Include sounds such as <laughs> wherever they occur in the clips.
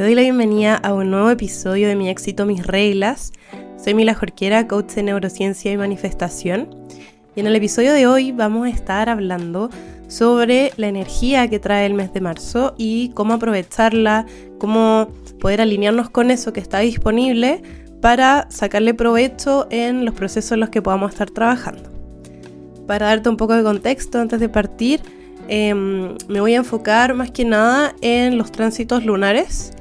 Te doy la bienvenida a un nuevo episodio de Mi éxito, mis reglas. Soy Mila Jorquera, coach de neurociencia y manifestación. Y en el episodio de hoy vamos a estar hablando sobre la energía que trae el mes de marzo y cómo aprovecharla, cómo poder alinearnos con eso que está disponible para sacarle provecho en los procesos en los que podamos estar trabajando. Para darte un poco de contexto antes de partir, em, me voy a enfocar más que nada en los tránsitos lunares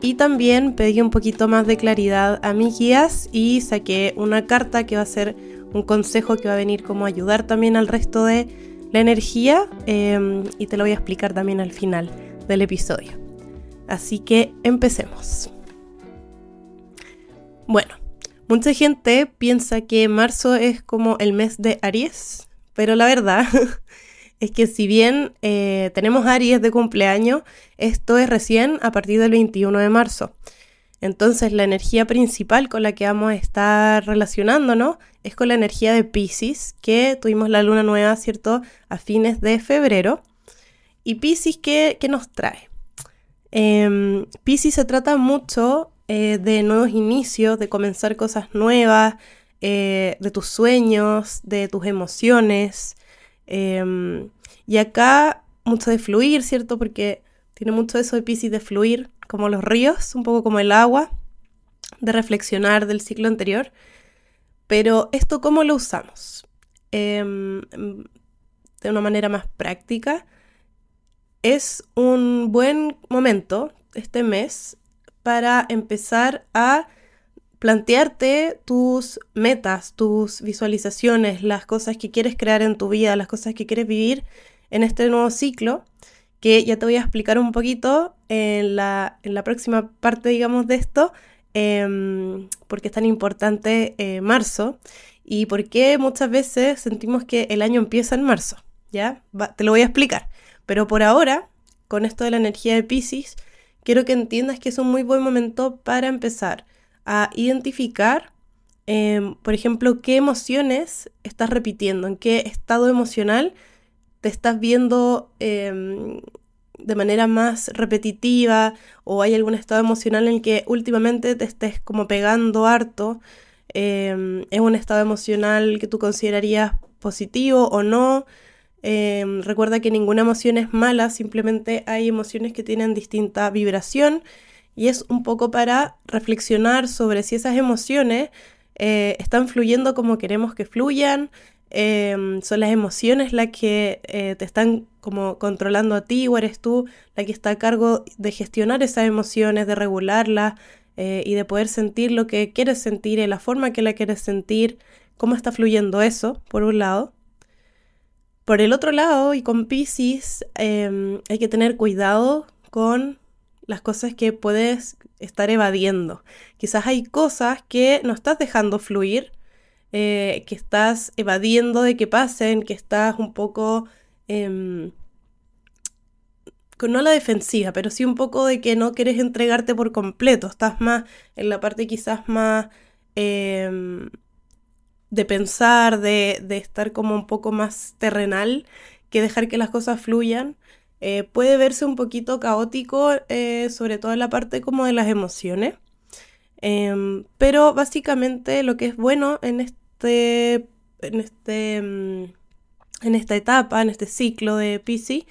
y también pedí un poquito más de claridad a mis guías y saqué una carta que va a ser un consejo que va a venir como ayudar también al resto de la energía em, y te lo voy a explicar también al final del episodio. Así que empecemos. Bueno, mucha gente piensa que marzo es como el mes de Aries, pero la verdad <laughs> es que si bien eh, tenemos Aries de cumpleaños, esto es recién a partir del 21 de marzo. Entonces la energía principal con la que vamos a estar relacionándonos es con la energía de Pisces, que tuvimos la luna nueva, ¿cierto?, a fines de febrero. ¿Y Pisces qué, nos trae? Eh, Pisces se trata mucho eh, de nuevos inicios, de comenzar cosas nuevas, eh, de tus sueños, de tus emociones. Em, y acá mucho de fluir, ¿cierto? Porque tiene mucho eso de Pisces de fluir, como los ríos, un poco como el agua, de reflexionar del ciclo anterior. Pero esto, ¿cómo lo usamos? Em, de una manera más práctica, es un buen momento este mes para empezar a plantearte tus metas, tus visualizaciones, las cosas que quieres crear en tu vida, las cosas que quieres vivir en este nuevo ciclo, que ya te voy a explicar un poquito en la, próxima parte, digamos, de esto, eh, porque es tan importante eh, marzo y por qué muchas veces sentimos que el año empieza en marzo, ¿ya? te lo voy a explicar. Pero por ahora, con esto de la energía de Pisces, quiero que entiendas que es un muy buen momento para empezar a identificar, em, por ejemplo, qué emociones estás repitiendo, en qué estado emocional te estás viendo em, de manera más repetitiva o hay algún estado emocional en el que últimamente te estés como pegando harto. Em, es un estado emocional que tú considerarías positivo o no. recuerda que ninguna emoción es mala, simplemente hay emociones que tienen distinta vibración y es un poco para reflexionar sobre si esas emociones eh, están fluyendo como queremos que fluyan, em, son las emociones las que eh, te están como controlando a ti o eres tú la que está a cargo de gestionar esas emociones, de regularlas eh, y de poder sentir lo que quieres sentir y la forma que la quieres sentir, cómo está fluyendo eso, por un lado. Por el otro lado, y con Pisces, em, hay que tener cuidado con las cosas que puedes estar evadiendo. Quizás hay cosas que no estás dejando fluir, eh, que estás evadiendo de que pasen, que estás un poco, eh, no la defensiva, pero sí un poco de que no quieres entregarte por completo. Estás más en la parte quizás más em, de pensar, de, de estar como un poco más terrenal, que dejar que las cosas fluyan. Eh, puede verse un poquito caótico, eh, sobre todo en la parte como de las emociones. Em, pero básicamente lo que es bueno en este, en este, mm, en esta etapa, en este ciclo de Pisces,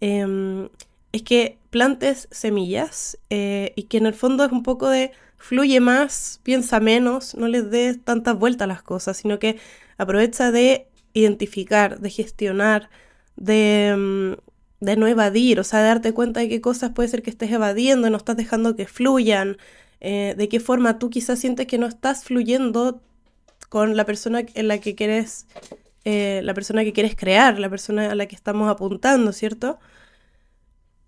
em, es que plantes semillas eh, y que en el fondo es un poco de fluye más, piensa menos, no les des tantas vueltas a las cosas, sino que aprovecha de identificar, de gestionar, de, mm, de no evadir, o sea, de darte cuenta de qué cosas puede ser que estés evadiendo, no estás dejando que fluyan, eh, de qué forma tú quizás sientes que no estás fluyendo con la persona en la que quieres, eh, la persona que quieres crear, la persona a la que estamos apuntando, ¿cierto?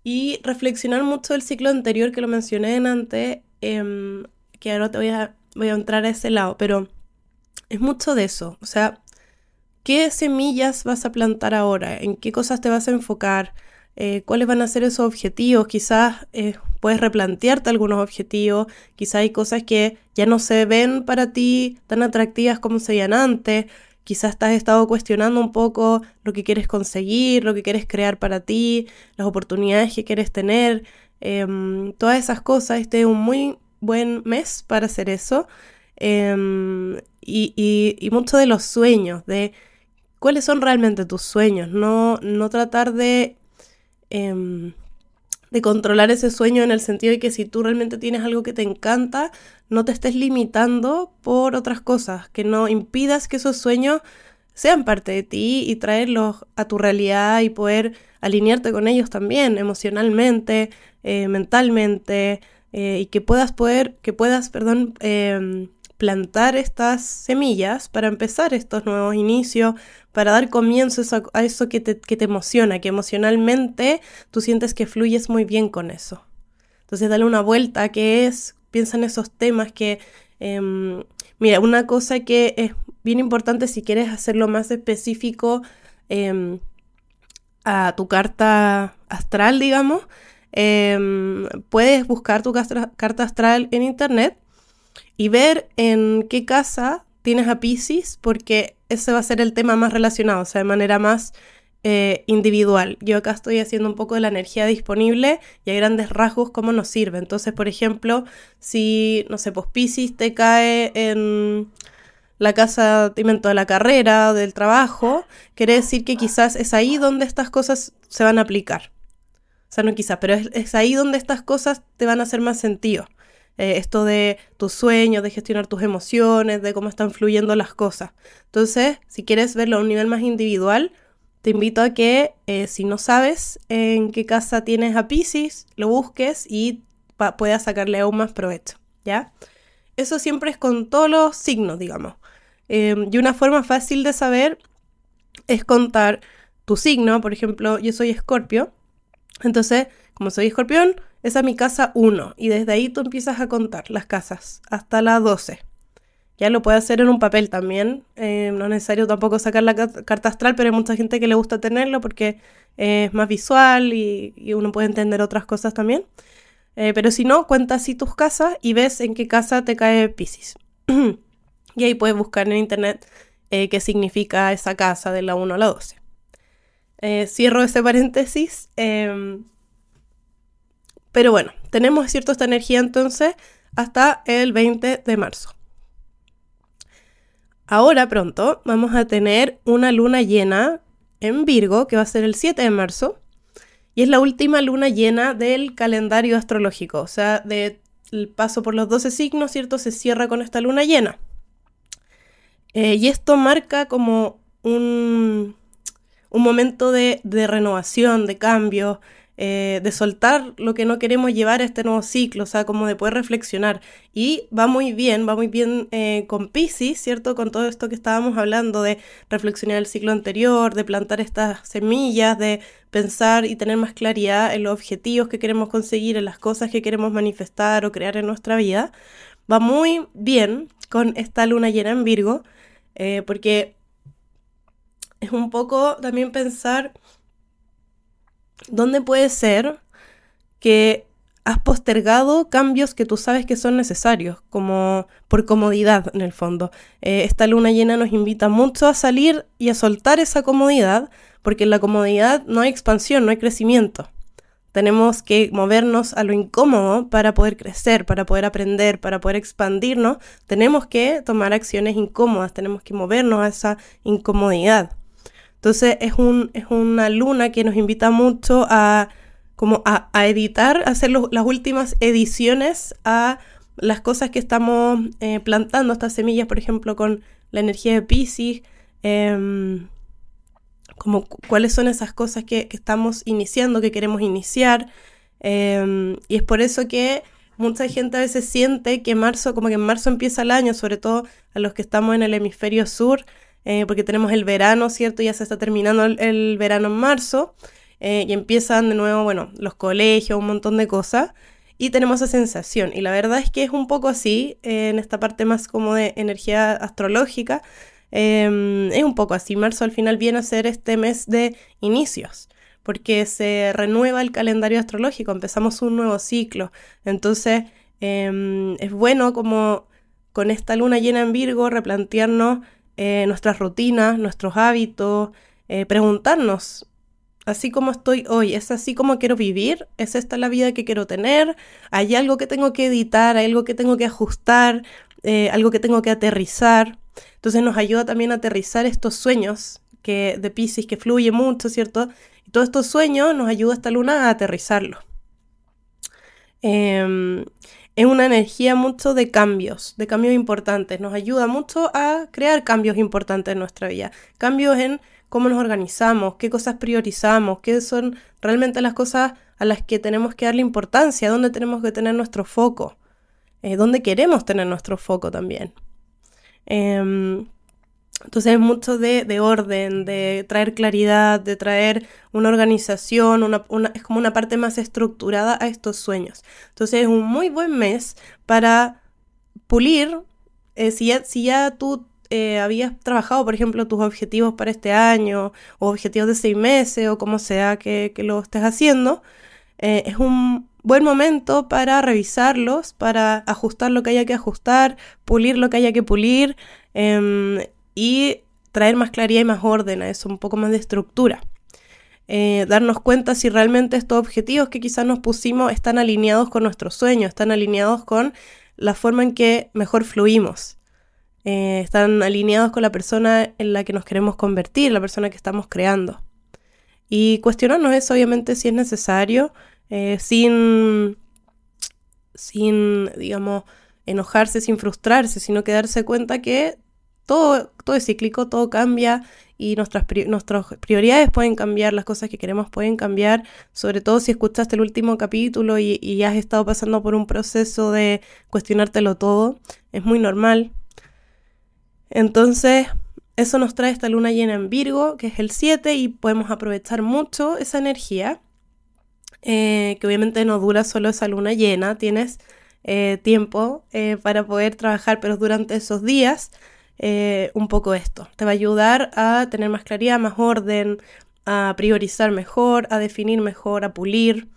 Y reflexionar mucho del ciclo anterior que lo mencioné en antes, em, que ahora te voy a, voy a entrar a ese lado, pero es mucho de eso, o sea, ¿Qué semillas vas a plantar ahora? ¿En qué cosas te vas a enfocar? Eh, ¿Cuáles van a ser esos objetivos? Quizás eh, puedes replantearte algunos objetivos, quizás hay cosas que ya no se ven para ti tan atractivas como se veían antes, quizás has estado cuestionando un poco lo que quieres conseguir, lo que quieres crear para ti, las oportunidades que quieres tener. em, todas esas cosas. Este es un muy buen mes para hacer eso. Em, y, y, mucho de los sueños, de cuáles son realmente tus sueños, no, no tratar de, em, de controlar ese sueño en el sentido de que si tú realmente tienes algo que te encanta, no te estés limitando por otras cosas, que no impidas que esos sueños sean parte de ti y traerlos a tu realidad y poder alinearte con ellos también emocionalmente, eh, mentalmente eh, y que puedas poder, que puedas, perdón, em, plantar estas semillas para empezar estos nuevos inicios, para dar comienzo a eso que te, que te emociona, que emocionalmente tú sientes que fluyes muy bien con eso. Entonces dale una vuelta que es, piensa en esos temas que, em, mira, una cosa que es bien importante si quieres hacerlo más específico em, a tu carta astral, digamos, em, puedes buscar tu carta astral en internet y ver en qué casa tienes a Pisces, porque ese va a ser el tema más relacionado, o sea, de manera más eh, individual. Yo acá estoy haciendo un poco de la energía disponible y hay grandes rasgos cómo nos sirve. Entonces, por ejemplo, si, no sé, pues Pisces te cae en la casa de la carrera, del trabajo, quiere decir que quizás es ahí donde estas cosas se van a aplicar. O sea, no quizás, pero es, ahí donde estas cosas te van a hacer más sentido. Eh, esto de tus sueños, de gestionar tus emociones, de cómo están fluyendo las cosas. Entonces, si quieres verlo a un nivel más individual, te invito a que eh, si no sabes en qué casa tienes a Pisces, lo busques y puedas sacarle aún más provecho, ¿ya? Eso siempre es con todos los signos, digamos. Em, y una forma fácil de saber es contar tu signo. Por ejemplo, yo soy escorpio. Entonces, como soy escorpión, esa es mi casa 1. Y desde ahí tú empiezas a contar las casas hasta la 12. Ya lo puedes hacer en un papel también. Em, no es necesario tampoco sacar la carta astral, pero hay mucha gente que le gusta tenerlo porque es más visual y, uno puede entender otras cosas también. Eh, pero si no, cuenta así tus casas y ves en qué casa te cae Pisces. <clears throat> Y ahí puedes buscar en internet eh, qué significa esa casa de la 1 a la 12. Eh, cierro ese paréntesis. Em, pero bueno, tenemos cierto esta energía entonces hasta el 20 de marzo. Ahora pronto vamos a tener una luna llena en Virgo, que va a ser el 7 de marzo, y es la última luna llena del calendario astrológico, o sea, del paso por los 12 signos, ¿cierto? Se cierra con esta luna llena. Eh, y esto marca como un, un momento de, renovación, de cambio, eh, de soltar lo que no queremos llevar a este nuevo ciclo, o sea, como de poder reflexionar. Y va muy bien, va muy bien eh, con Pisces, ¿cierto? Con todo esto que estábamos hablando de reflexionar el ciclo anterior, de plantar estas semillas, de pensar y tener más claridad en los objetivos que queremos conseguir, en las cosas que queremos manifestar o crear en nuestra vida. Va muy bien con esta luna llena en Virgo eh, porque es un poco también pensar dónde puede ser que has postergado cambios que tú sabes que son necesarios, como por comodidad en el fondo. Eh, esta luna llena nos invita mucho a salir y a soltar esa comodidad, porque en la comodidad no hay expansión, no hay crecimiento. Tenemos que movernos a lo incómodo para poder crecer, para poder aprender, para poder expandirnos. Tenemos que tomar acciones incómodas, tenemos que movernos a esa incomodidad. Entonces es, un, es una luna que nos invita mucho a, como a, editar, a hacer las últimas ediciones a las cosas que estamos eh, plantando, estas semillas, por ejemplo, con la energía de Pisces. Em, como cuáles son esas cosas que, estamos iniciando, que queremos iniciar. Em, y es por eso que mucha gente a veces siente que marzo, como que en marzo empieza el año, sobre todo a los que estamos en el hemisferio sur, eh, porque tenemos el verano, ¿cierto? Ya se está terminando el, verano en marzo eh, y empiezan de nuevo, bueno, los colegios, un montón de cosas. Y tenemos esa sensación. Y la verdad es que es un poco así, eh, en esta parte más como de energía astrológica, Em, es un poco así. Marzo al final viene a ser este mes de inicios, porque se renueva el calendario astrológico, empezamos un nuevo ciclo. Entonces, em, es bueno como con esta luna llena en Virgo replantearnos eh, nuestras rutinas, nuestros hábitos, eh, preguntarnos así como estoy hoy, es así como quiero vivir, es esta la vida que quiero tener, hay algo que tengo que editar, hay algo que tengo que ajustar, eh, algo que tengo que aterrizar. Entonces nos ayuda también a aterrizar estos sueños que, de Pisces que fluye mucho, ¿cierto? Y todos estos sueños nos ayuda esta luna a aterrizarlo. Em, es una energía mucho de cambios, de cambios importantes. Nos ayuda mucho a crear cambios importantes en nuestra vida. Cambios en cómo nos organizamos, qué cosas priorizamos, qué son realmente las cosas a las que tenemos que darle importancia, dónde tenemos que tener nuestro foco, eh, dónde queremos tener nuestro foco también. Em, entonces es mucho de, orden, de traer claridad, de traer una organización, es como una parte más estructurada a estos sueños. Entonces es un muy buen mes para pulir, eh, si, ya, si ya tú eh, habías trabajado, por ejemplo, tus objetivos para este año, o objetivos de seis meses, o como sea que, lo estés haciendo, eh, es un buen momento para revisarlos, para ajustar lo que haya que ajustar, pulir lo que haya que pulir em, y traer más claridad y más orden a eso, un poco más de estructura. Eh, darnos cuenta si realmente estos objetivos que quizás nos pusimos están alineados con nuestros sueños, están alineados con la forma en que mejor fluimos. Eh, están alineados con la persona en la que nos queremos convertir, la persona que estamos creando. Y cuestionarnos eso, obviamente, si es necesario, eh, sin, sin, digamos, enojarse, sin frustrarse, sino que darse cuenta que todo, es cíclico, todo cambia y nuestras, nuestras prioridades pueden cambiar, las cosas que queremos pueden cambiar, sobre todo si escuchaste el último capítulo y, y has estado pasando por un proceso de cuestionártelo todo, es muy normal, entonces, eso nos trae esta luna llena en Virgo, que es el 7, y podemos aprovechar mucho esa energía, eh, que obviamente no dura solo esa luna llena, tienes eh, tiempo eh, para poder trabajar, pero durante esos días, un poco esto. Te va a ayudar a tener más claridad, más orden, a priorizar mejor, a definir mejor, a pulir.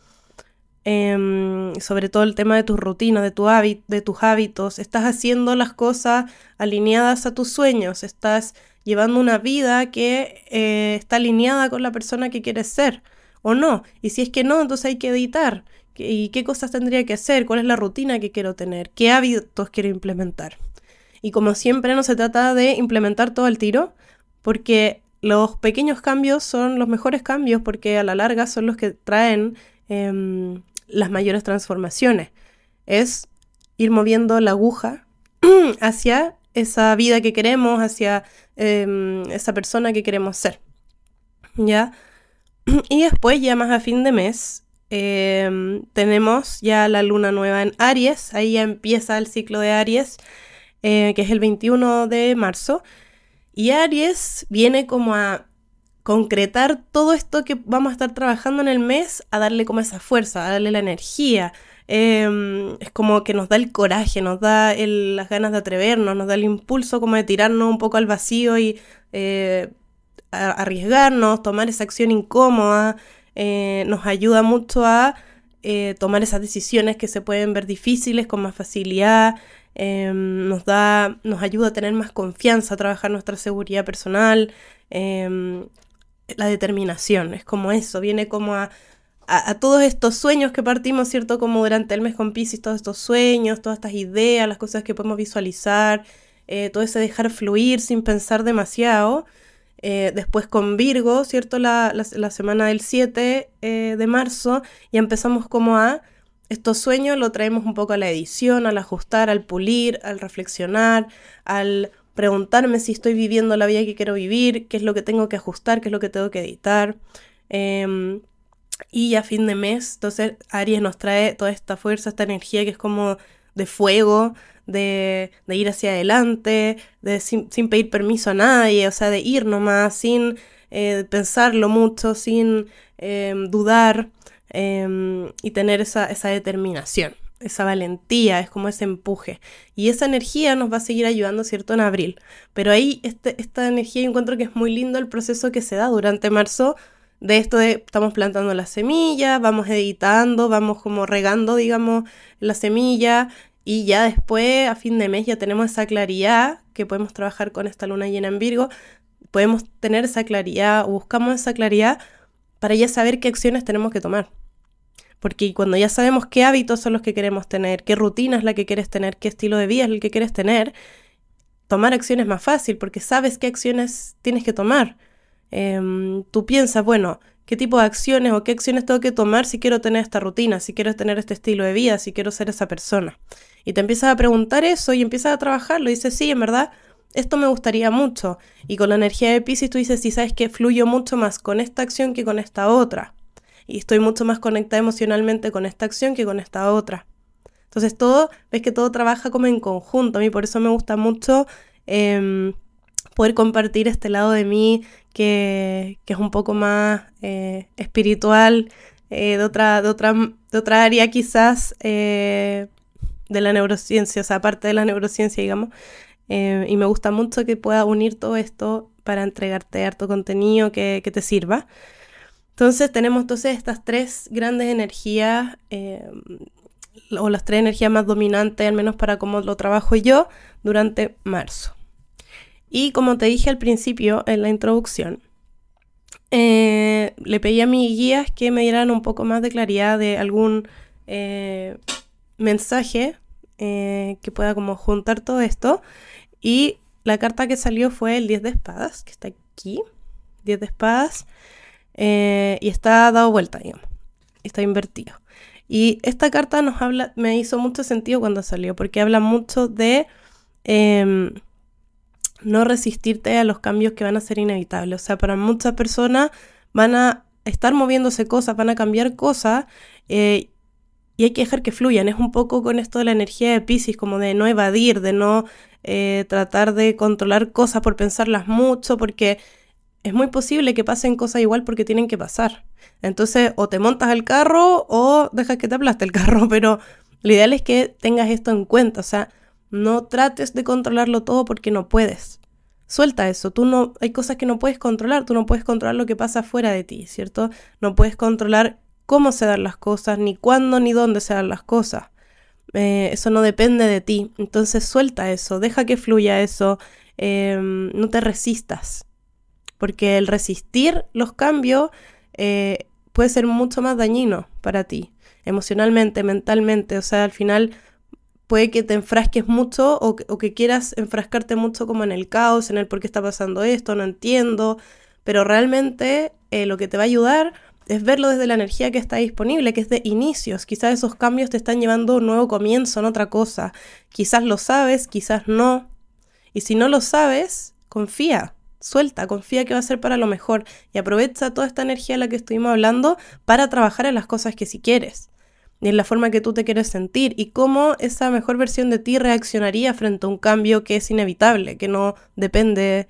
Em, sobre todo el tema de tus rutinas, de tus hábitos, estás haciendo las cosas alineadas a tus sueños, estás llevando una vida que eh, está alineada con la persona que quieres ser o no. Y si es que no, entonces hay que editar. ¿Y qué cosas tendría que hacer? ¿Cuál es la rutina que quiero tener? ¿Qué hábitos quiero implementar? Y como siempre no se trata de implementar todo el tiro, porque los pequeños cambios son los mejores cambios porque a la larga son los que traen em, las mayores transformaciones. Es ir moviendo la aguja <clears throat> hacia esa vida que queremos, hacia em, esa persona que queremos ser. ¿Ya? <clears throat> Y después, ya más a fin de mes, em, tenemos ya la luna nueva en Aries. Ahí ya empieza el ciclo de Aries, eh, que es el 21 de marzo. Y Aries viene como a concretar todo esto que vamos a estar trabajando en el mes, a darle como esa fuerza, a darle la energía. Em, es como que nos da el coraje, nos da las ganas de atrevernos, nos da el impulso como de tirarnos un poco al vacío y eh, arriesgarnos, tomar esa acción incómoda, eh, nos ayuda mucho a tomar esas decisiones que se pueden ver difíciles con más facilidad, em, nos, da, nos ayuda a tener más confianza, a trabajar nuestra seguridad personal, em, la determinación, es como eso, viene como a, a, todos estos sueños que partimos, ¿cierto? Como durante el mes con Pisces, todos estos sueños, todas estas ideas, las cosas que podemos visualizar, eh, todo ese dejar fluir sin pensar demasiado. Eh, después con Virgo, ¿cierto? La, la, semana del 7 eh, de marzo, y empezamos como a estos sueños lo traemos un poco a la edición, al ajustar, al pulir, al reflexionar, al preguntarme si estoy viviendo la vida que quiero vivir, qué es lo que tengo que ajustar, qué es lo que tengo que editar. Em, y a fin de mes, entonces Aries nos trae toda esta fuerza, esta energía que es como de fuego, de, ir hacia adelante, de sin, pedir permiso a nadie, o sea, de ir nomás, sin eh, pensarlo mucho, sin em, dudar em, y tener esa, esa determinación esa valentía, es como ese empuje. Y esa energía nos va a seguir ayudando, ¿cierto?, en abril. Pero ahí este, esta energía yo encuentro que es muy lindo el proceso que se da durante marzo de esto de estamos plantando las semillas, vamos editando, vamos como regando, digamos, la semilla y ya después, a fin de mes, ya tenemos esa claridad que podemos trabajar con esta luna llena en Virgo, podemos tener esa claridad, buscamos esa claridad para ya saber qué acciones tenemos que tomar. Porque cuando ya sabemos qué hábitos son los que queremos tener, qué rutina es la que quieres tener, qué estilo de vida es el que quieres tener, tomar acciones es más fácil porque sabes qué acciones tienes que tomar. Em, tú piensas, bueno, qué tipo de acciones o qué acciones tengo que tomar si quiero tener esta rutina, si quiero tener este estilo de vida, si quiero ser esa persona. Y te empiezas a preguntar eso y empiezas a trabajarlo y dices, sí, en verdad, esto me gustaría mucho. Y con la energía de Pisces tú dices, sí, sabes que fluyo mucho más con esta acción que con esta otra. Y estoy mucho más conectada emocionalmente con esta acción que con esta otra. Entonces todo, ves que todo trabaja como en conjunto. A mí por eso me gusta mucho em, poder compartir este lado de mí que, es un poco más eh, espiritual, eh, de, otra, de, otra, de otra área quizás eh, de la neurociencia, o sea, aparte de la neurociencia, digamos. y me gusta mucho que pueda unir todo esto para entregarte harto contenido que, te sirva. Entonces tenemos entonces estas tres grandes energías, o las tres energías más dominantes, al menos para cómo lo trabajo yo, durante marzo. Y como te dije al principio en la introducción, eh, le pedí a mis guías que me dieran un poco más de claridad de algún eh, mensaje eh, que pueda como juntar todo esto. Y la carta que salió fue el 10 de espadas, que está aquí. 10 de espadas. Y está dado vuelta, digamos. Está invertido. Y esta carta nos habla, me hizo mucho sentido cuando salió, porque habla mucho de em, no resistirte a los cambios que van a ser inevitables. O sea, para muchas personas van a estar moviéndose cosas, van a cambiar cosas eh, y hay que dejar que fluyan. Es un poco con esto de la energía de Pisces, como de no evadir, de no eh, tratar de controlar cosas por pensarlas mucho, porque es muy posible que pasen cosas igual porque tienen que pasar. Entonces, o te montas el carro o dejas que te aplaste el <laughs> carro, pero lo ideal es que tengas esto en cuenta, o sea, no trates de controlarlo todo porque no puedes. Suelta eso, tú no, hay cosas que no puedes controlar, tú no puedes controlar lo que pasa fuera de ti, ¿cierto? No puedes controlar cómo se dan las cosas, ni cuándo ni dónde se dan las cosas. Eh, eso no depende de ti. Entonces suelta eso, deja que fluya eso, em, no te resistas. Porque el resistir los cambios eh, puede ser mucho más dañino para ti, emocionalmente, mentalmente. O sea, al final puede que te enfrasques mucho o que, quieras enfrascarte mucho como en el caos, en el por qué está pasando esto, no entiendo, pero realmente eh, lo que te va a ayudar es verlo desde la energía que está disponible, que es de inicios. Quizás esos cambios te están llevando a un nuevo comienzo en otra cosa. Quizás lo sabes, quizás no. Y si no lo sabes, confía, suelta, confía que va a ser para lo mejor y aprovecha toda esta energía de la que estuvimos hablando para trabajar en las cosas que si quieres y en la forma que tú te quieres sentir y cómo esa mejor versión de ti reaccionaría frente a un cambio que es inevitable, que no depende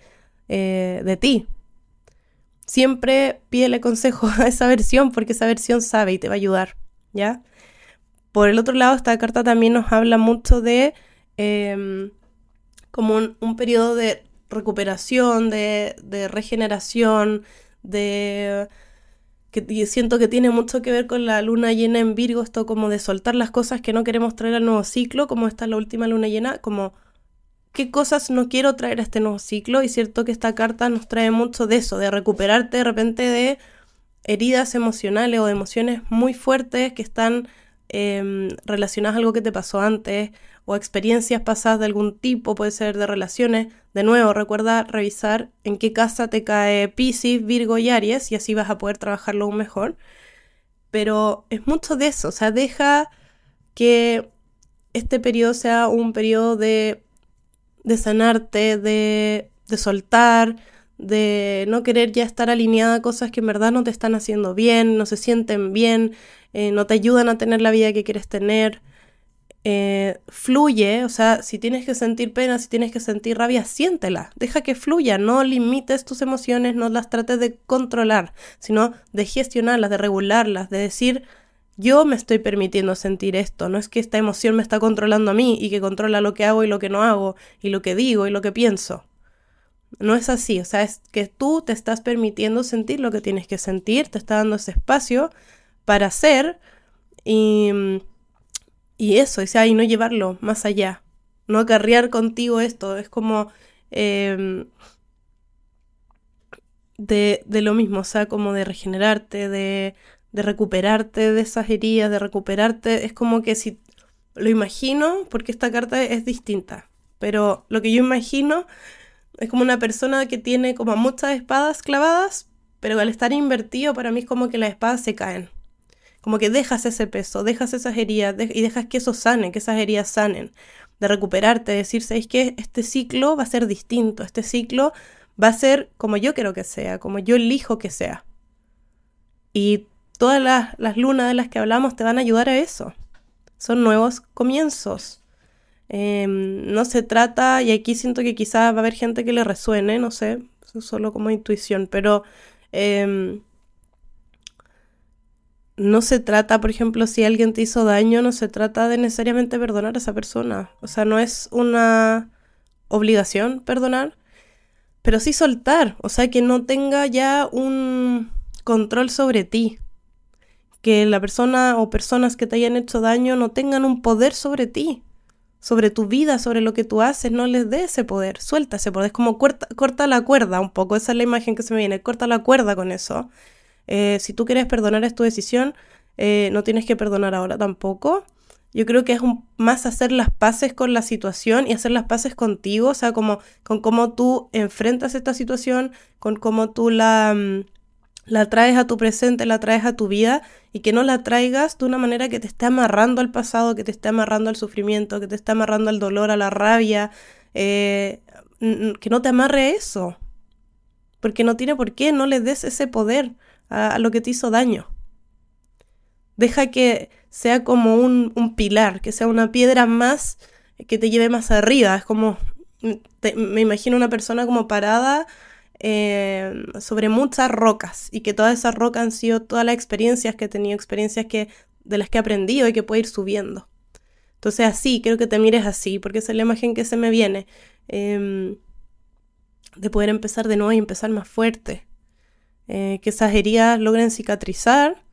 eh, de ti. Siempre pídele consejo <laughs> a esa versión porque esa versión sabe y te va a ayudar, ¿ya? Por el otro lado, esta carta también nos habla mucho de em, como un, periodo de recuperación, de, de regeneración, de que siento que tiene mucho que ver con la luna llena en Virgo, esto como de soltar las cosas que no queremos traer al nuevo ciclo, como esta la última luna llena, como qué cosas no quiero traer a este nuevo ciclo, y cierto que esta carta nos trae mucho de eso, de recuperarte de repente de heridas emocionales o de emociones muy fuertes que están relacionadas a algo que te pasó antes o experiencias pasadas de algún tipo, puede ser de relaciones. De nuevo, recuerda revisar en qué casa te cae Pisces, Virgo y Aries y así vas a poder trabajarlo aún mejor. Pero es mucho de eso, o sea, deja que este periodo sea un periodo de, de sanarte, de, de soltar, de no querer ya estar alineada a cosas que en verdad no te están haciendo bien, no se sienten bien, eh, no te ayudan a tener la vida que quieres tener. Eh, fluye, o sea, si tienes que sentir pena, si tienes que sentir rabia, siéntela, deja que fluya, no limites tus emociones, no las trates de controlar, sino de gestionarlas, de regularlas, de decir, yo me estoy permitiendo sentir esto, no es que esta emoción me está controlando a mí y que controla lo que hago y lo que no hago, y lo que digo y lo que pienso. No es así, o sea, es que tú te estás permitiendo sentir lo que tienes que sentir, te está dando ese espacio para hacer y y eso, o sea, y no llevarlo más allá, no acarrear contigo esto, es como... Em, de, de, lo mismo, o sea, como de regenerarte, de, de recuperarte de esas heridas, de recuperarte. Es como que si lo imagino, porque esta carta es distinta, pero lo que yo imagino es como una persona que tiene como muchas espadas clavadas, pero al estar invertido para mí es como que las espadas se caen. Como que dejas ese peso, dejas esas heridas y dejas que eso sane, que esas heridas sanen. De recuperarte, de decir, ¿sabes qué? Este ciclo va a ser distinto, este ciclo va a ser como yo quiero que sea, como yo elijo que sea. Y todas las, las lunas de las que hablamos te van a ayudar a eso. Son nuevos comienzos. Em, no se trata, y aquí siento que quizás va a haber gente que le resuene, no sé, solo como intuición, pero em, no se trata, por ejemplo, si alguien te hizo daño, no se trata de necesariamente perdonar a esa persona. O sea, no es una obligación perdonar, pero sí soltar, o sea, que no tenga ya un control sobre ti. Que la persona o personas que te hayan hecho daño no tengan un poder sobre ti sobre tu vida, sobre lo que tú haces, no les dé ese poder, suelta ese poder, es como corta, la cuerda un poco, esa es la imagen que se me viene, corta la cuerda con eso. Eh, si tú quieres perdonar es tu decisión, eh, no tienes que perdonar ahora tampoco. Yo creo que es más hacer las paces con la situación y hacer las paces contigo, o sea, como con cómo tú enfrentas esta situación, con cómo tú la, mm, la traes a tu presente, la traes a tu vida y que no la traigas de una manera que te esté amarrando al pasado, que te esté amarrando al sufrimiento, que te esté amarrando al dolor, a la rabia, eh, que no te amarre eso. Porque no tiene por qué, no le des ese poder a, lo que te hizo daño. Deja que sea como un, un, pilar, que sea una piedra más que te lleve más arriba. Es como, me imagino una persona como parada eh, sobre muchas rocas y que todas esas rocas han sido todas las experiencias que he tenido, experiencias que, de las que he aprendido y que puedo ir subiendo. Entonces así, creo que te mires así, porque esa es la imagen que se me viene. Em, de poder empezar de nuevo y empezar más fuerte. Eh, que esas heridas logren cicatrizar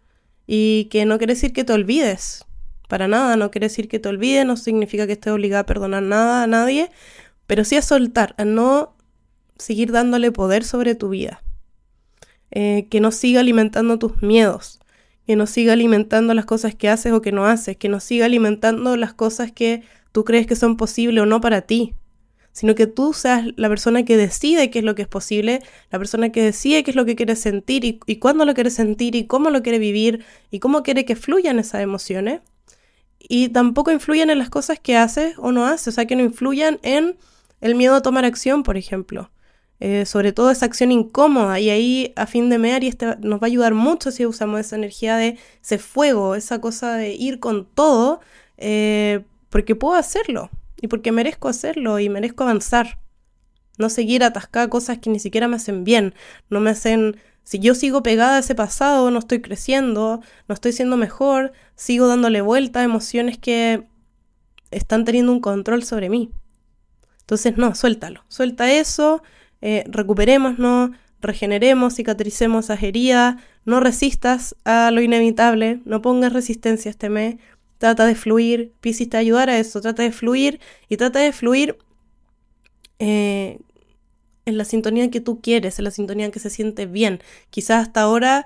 y que no quiere decir que te olvides. Para nada, no quiere decir que te olvides, no significa que estés obligada a perdonar nada a nadie, pero sí a soltar, a no seguir dándole poder sobre tu vida. Eh, que no siga alimentando tus miedos, que no siga alimentando las cosas que haces o que no haces, que no siga alimentando las cosas que tú crees que son posibles o no para ti, sino que tú seas la persona que decide qué es lo que es posible, la persona que decide qué es lo que quiere sentir y, cuándo lo quiere sentir y cómo lo quiere vivir y cómo quiere que fluyan esas emociones. Y tampoco influyan en las cosas que haces o no haces, o sea, que no influyan en el miedo a tomar acción, por ejemplo. Eh, sobre todo esa acción incómoda. Y ahí a fin de mes este nos va a ayudar mucho si usamos esa energía de ese fuego, esa cosa de ir con todo, eh, porque puedo hacerlo y porque merezco hacerlo y merezco avanzar. No seguir atascada cosas que ni siquiera me hacen bien, no me hacen... Si yo sigo pegada a ese pasado, no estoy creciendo, no estoy siendo mejor, sigo dándole vuelta a emociones que están teniendo un control sobre mí. Entonces, no, suéltalo, suelta eso, eh, recuperémonos, regeneremos, cicatricemos esas heridas, no resistas a lo inevitable, no pongas resistencia este mes, trata de fluir, Piscis te ayudar a eso, trata de fluir y trata de fluir eh, en la sintonía que tú quieres, en la sintonía que se siente bien. Quizás hasta ahora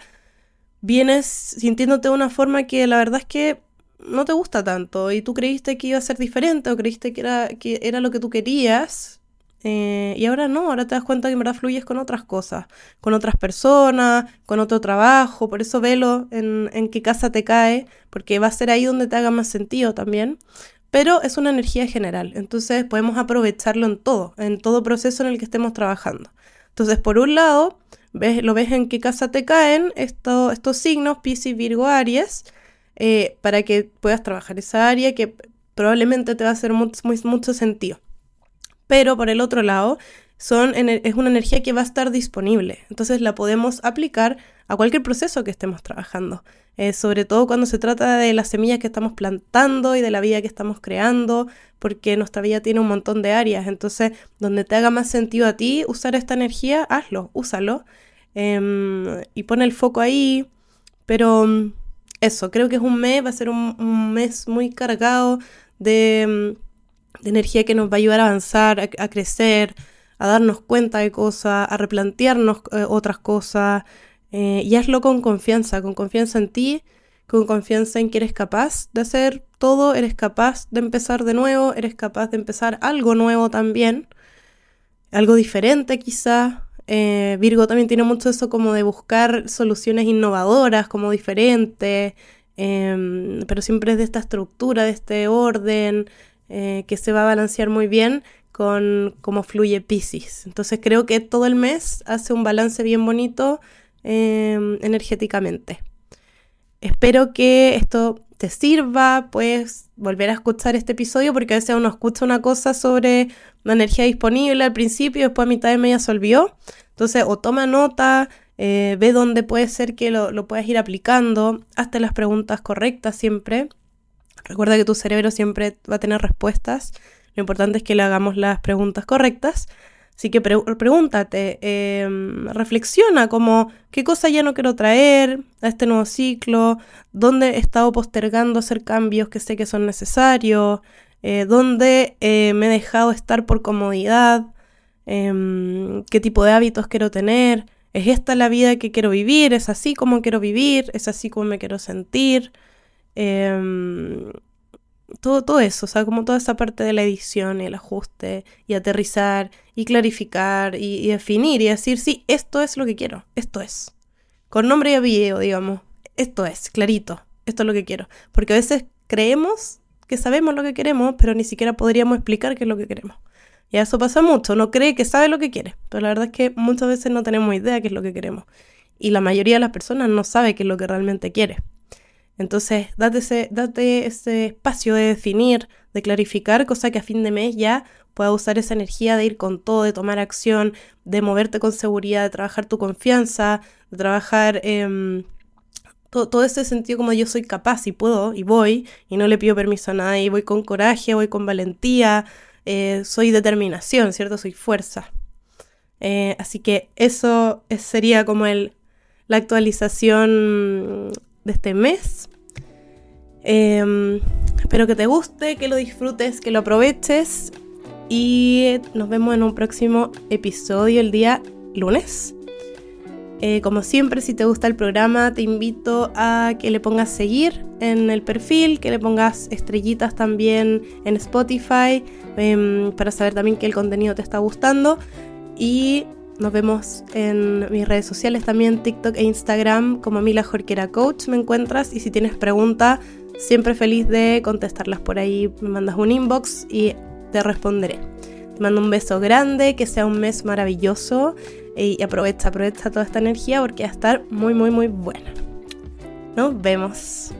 vienes sintiéndote de una forma que la verdad es que no te gusta tanto y tú creíste que iba a ser diferente o creíste que era, que era lo que tú querías, eh, y ahora no, ahora te das cuenta que en verdad fluyes con otras cosas, con otras personas, con otro trabajo, por eso velo en, qué casa te cae, porque va a ser ahí donde te haga más sentido también. Pero es una energía general, entonces podemos aprovecharlo en todo, en todo proceso en el que estemos trabajando. Entonces, por un lado, ves, lo ves en qué casa te caen estos signos, Piscis, Virgo, Aries, eh, para que puedas trabajar esa área que probablemente te va a hacer mucho sentido pero por el otro lado son, es una energía que va a estar disponible, entonces la podemos aplicar a cualquier proceso que estemos trabajando, eh, sobre todo cuando se trata de las semillas que estamos plantando y de la vida que estamos creando, porque nuestra vida tiene un montón de áreas, entonces donde te haga más sentido a ti usar esta energía, hazlo, úsalo em, y pon el foco ahí, pero mm, eso, creo que es un mes, va a ser un mes muy cargado de mm, de energía que nos va a ayudar a avanzar, a, crecer, a darnos cuenta de cosas, a replantearnos eh, otras cosas. Eh, y hazlo con confianza, con confianza en ti, con confianza en que eres capaz de hacer todo, eres capaz de empezar de nuevo, eres capaz de empezar algo nuevo también, algo diferente quizá. Eh, Virgo también tiene mucho eso como de buscar soluciones innovadoras, como diferentes, em, pero siempre es de esta estructura, de este orden, que se va a balancear muy bien con cómo fluye Pisces. Entonces creo que todo el mes hace un balance bien bonito em, energéticamente. Espero que esto te sirva, puedes volver a escuchar este episodio porque a veces uno escucha una cosa sobre la energía disponible al principio y después a mitad de media se olvidó. Entonces o toma nota, eh, ve dónde puede ser que lo, lo puedas ir aplicando, hazte las preguntas correctas siempre. Recuerda que tu cerebro siempre va a tener respuestas. Lo importante es que le hagamos las preguntas correctas. Así que pregúntate, em, reflexiona como qué cosa ya no quiero traer a este nuevo ciclo, dónde he estado postergando hacer cambios que sé que son necesarios, eh, dónde eh, me he dejado estar por comodidad, em, qué tipo de hábitos quiero tener, es esta la vida que quiero vivir, es así como quiero vivir, es así como me quiero sentir. Em, todo, todo eso, o sea, como toda esa parte de la edición y el ajuste y aterrizar y clarificar y, definir y decir, sí, esto es lo que quiero, esto es. Con nombre y apellido, digamos, esto es, clarito, esto es lo que quiero. Porque a veces creemos que sabemos lo que queremos, pero ni siquiera podríamos explicar qué es lo que queremos. Y eso pasa mucho, uno cree que sabe lo que quiere, pero la verdad es que muchas veces no tenemos idea qué es lo que queremos. Y la mayoría de las personas no sabe qué es lo que realmente quiere. Entonces, date ese, date ese espacio de definir, de clarificar, cosa que a fin de mes ya puedas usar esa energía de ir con todo, de tomar acción, de moverte con seguridad, de trabajar tu confianza, de trabajar em, todo, ese sentido como yo soy capaz y puedo y voy y no le pido permiso a nadie, voy con coraje, voy con valentía, eh, soy determinación, ¿cierto? Soy fuerza. Eh, así que eso sería como el, la actualización de este mes. Em, espero que te guste, que lo disfrutes, que lo aproveches y nos vemos en un próximo episodio el día lunes. Eh, como siempre, si te gusta el programa, te invito a que le pongas seguir en el perfil, que le pongas estrellitas también en Spotify em, para saber también que el contenido te está gustando. Y nos vemos en mis redes sociales también, TikTok e Instagram, como Mila Jorquera Coach me encuentras. Y si tienes pregunta, siempre feliz de contestarlas por ahí. Me mandas un inbox y te responderé. Te mando un beso grande, que sea un mes maravilloso y aprovecha, aprovecha toda esta energía porque va a estar muy, muy, muy buena. Nos vemos.